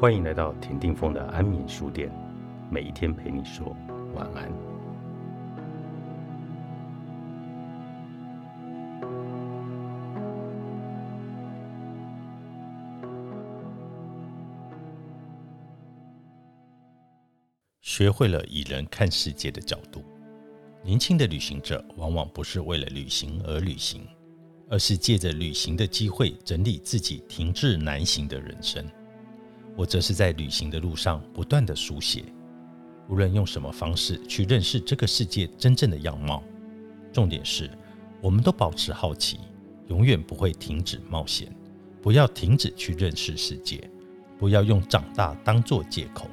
欢迎来到田定峰的安眠书店，每一天陪你说晚安。学会了以人看世界的角度，年轻的旅行者往往不是为了旅行而旅行，而是借着旅行的机会整理自己停滞难行的人生。我则是在旅行的路上不断的书写，无论用什么方式去认识这个世界真正的样貌。重点是，我们都保持好奇，永远不会停止冒险。不要停止去认识世界，不要用长大当做借口。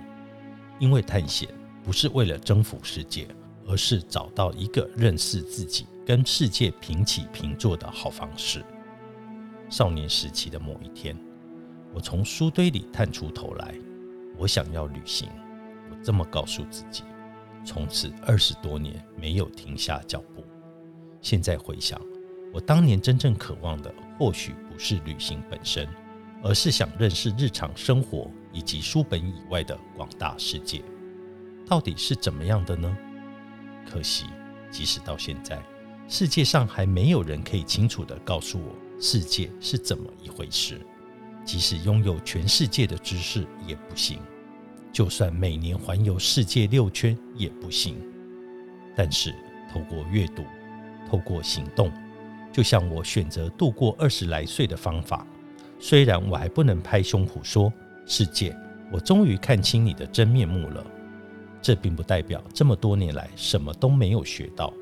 因为探险不是为了征服世界，而是找到一个认识自己、跟世界平起平坐的好方式。少年时期的某一天，我从书堆里探出头来，我想要旅行。我这么告诉自己，从此二十多年没有停下脚步。现在回想，我当年真正渴望的，或许不是旅行本身，而是想认识日常生活。以及书本以外的广大世界，到底是怎么样的呢？可惜，即使到现在，世界上还没有人可以清楚地告诉我世界是怎么一回事。即使拥有全世界的知识也不行，就算每年环游世界六圈也不行。但是，透过阅读，透过行动，就像我选择度过二十来岁的方法，虽然我还不能拍胸脯说。世界，我终于看清你的真面目了。这并不代表这么多年来什么都没有学到。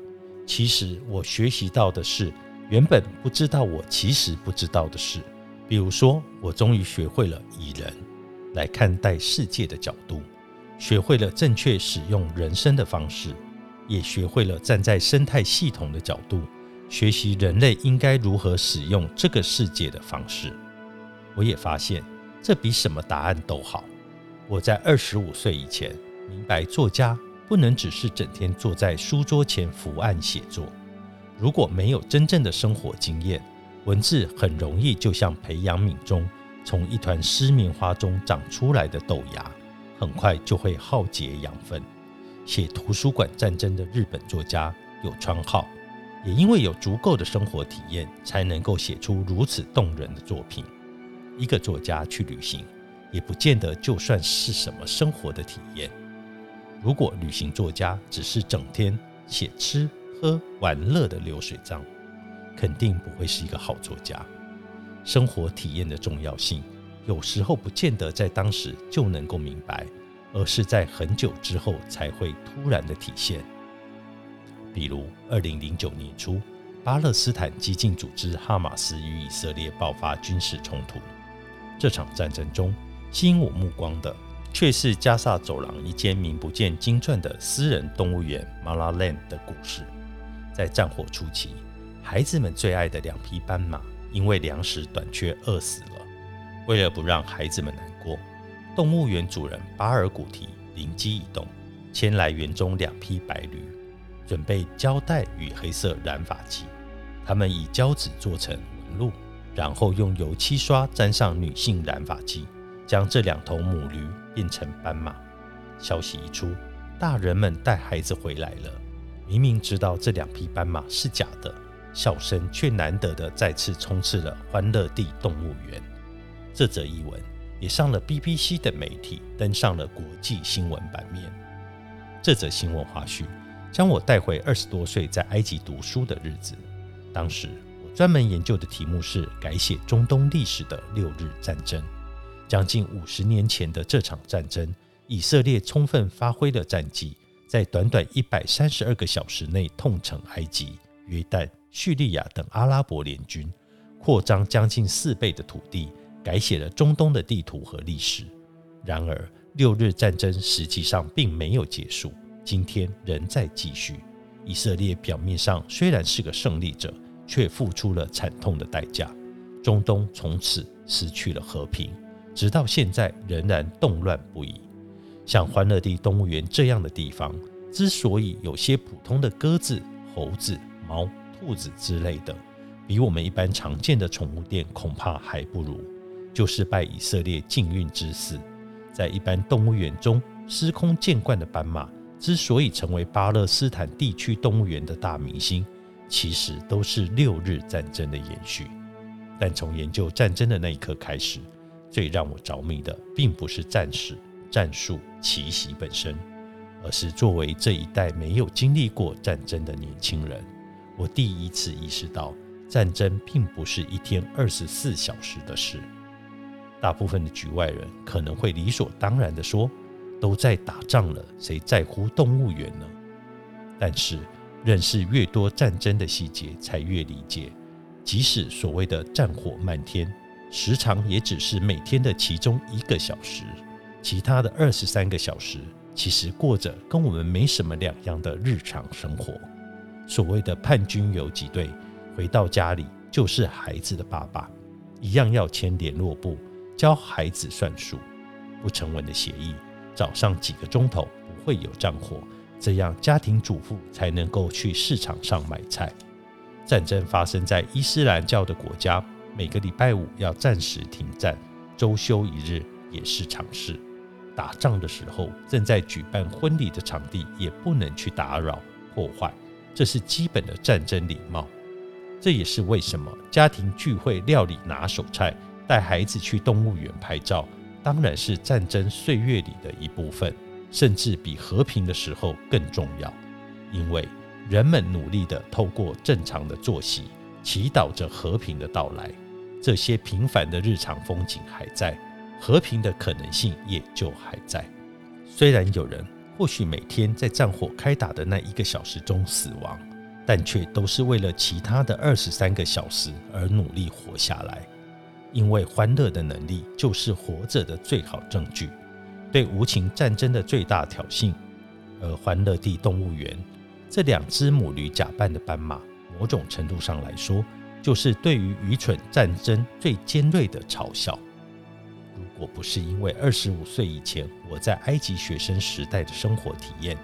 其实我学习到的是原本不知道我其实不知道的事。比如说，我终于学会了以人来看待世界的角度，学会了正确使用人生的方式，也学会了站在生态系统的角度学习人类应该如何使用这个世界的方式。我也发现。这比什么答案都好。我在二十五岁以前明白，作家不能只是整天坐在书桌前伏案写作。如果没有真正的生活经验，文字很容易就像培养皿中从一团湿棉花中长出来的豆芽，很快就会耗竭养分。写图书馆战争的日本作家有川浩，也因为有足够的生活体验，才能够写出如此动人的作品。一个作家去旅行，也不见得就算是什么生活的体验。如果旅行作家只是整天写吃喝玩乐的流水账，肯定不会是一个好作家。生活体验的重要性，有时候不见得在当时就能够明白，而是在很久之后才会突然的体现。比如，二零零九年初，巴勒斯坦激进组织哈马斯与以色列爆发军事冲突。这场战争中，吸引我目光的却是加萨走廊一间名不见经传的私人动物园——马拉兰的故事。在战火初期，孩子们最爱的两匹斑马因为粮食短缺饿死了。为了不让孩子们难过，动物园主人巴尔古提灵机一动，牵来园中两匹白驴，准备胶带与黑色染发剂。他们以胶纸做成纹路。然后用油漆刷沾上女性染发剂，将这两头母驴变成斑马。消息一出，大人们带孩子回来了。明明知道这两匹斑马是假的，笑声却难得的再次充斥了欢乐地动物园。这则译文也上了 BBC 的媒体，登上了国际新闻版面。这则新闻花絮将我带回二十多岁在埃及读书的日子。当时我。专门研究的题目是改写中东历史的六日战争。将近五十年前的这场战争，以色列充分发挥了战绩，在短短一百三十二个小时内痛惩埃及、约旦、叙利亚等阿拉伯联军，扩张将近四倍的土地，改写了中东的地图和历史。然而，六日战争实际上并没有结束，今天仍在继续。以色列表面上虽然是个胜利者。却付出了惨痛的代价，中东从此失去了和平，直到现在仍然动乱不已。像欢乐地动物园这样的地方，之所以有些普通的鸽子、猴子、猫、兔子之类的，比我们一般常见的宠物店恐怕还不如，就是拜以色列禁运之赐。在一般动物园中司空见惯的斑马，之所以成为巴勒斯坦地区动物园的大明星，其实都是六日战争的延续。但从研究战争的那一刻开始，最让我着迷的，并不是战士、战术、奇袭本身，而是作为这一代没有经历过战争的年轻人，我第一次意识到，战争并不是一天二十四小时的事。大部分的局外人可能会理所当然地说：“都在打仗了，谁在乎动物园呢？”但是，认识越多战争的细节，才越理解，即使所谓的战火漫天，时长也只是每天的其中一个小时，其他的二十三个小时，其实过着跟我们没什么两样的日常生活。所谓的叛军游击队，回到家里就是孩子的爸爸，一样要签联络簿。教孩子算数，不成文的协议，早上几个钟头不会有战火，这样家庭主妇才能够去市场上买菜。战争发生在伊斯兰教的国家，每个礼拜五要暂时停战，周休一日也是常事。打仗的时候，正在举办婚礼的场地也不能去打扰破坏，这是基本的战争礼貌。这也是为什么家庭聚会料理拿手菜。带孩子去动物园拍照，当然是战争岁月里的一部分，甚至比和平的时候更重要。因为人们努力地透过正常的作息，祈祷着和平的到来。这些平凡的日常风景还在，和平的可能性也就还在。虽然有人或许每天在战火开打的那一个小时中死亡，但却都是为了其他的二十三个小时而努力活下来。因为欢乐的能力就是活着的最好证据，对无情战争的最大挑衅。而欢乐地动物园这两只母驴假扮的斑马，某种程度上来说，就是对于愚蠢战争最尖锐的嘲笑。如果不是因为二十五岁以前我在埃及学生时代的生活体验，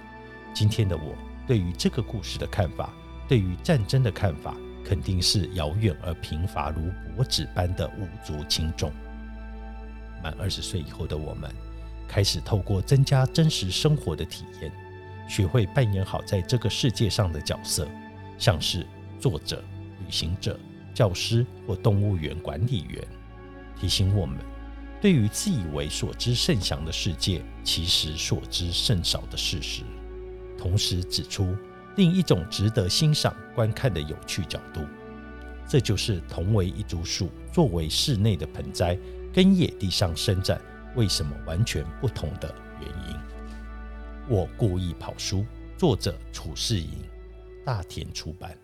今天的我对于这个故事的看法，对于战争的看法。肯定是遥远而贫乏如薄纸般的无足轻重。满二十岁以后的我们，开始透过增加真实生活的体验，学会扮演好在这个世界上的角色，像是作者、旅行者、教师或动物园管理员，提醒我们，对于自以为所知甚详的世界，其实所知甚少的事实，同时指出。另一种值得欣赏观看的有趣角度，这就是同为一株树，作为室内的盆栽，跟野地上伸展，为什么完全不同的原因。我故意跑书，作者楚世颖，大田出版。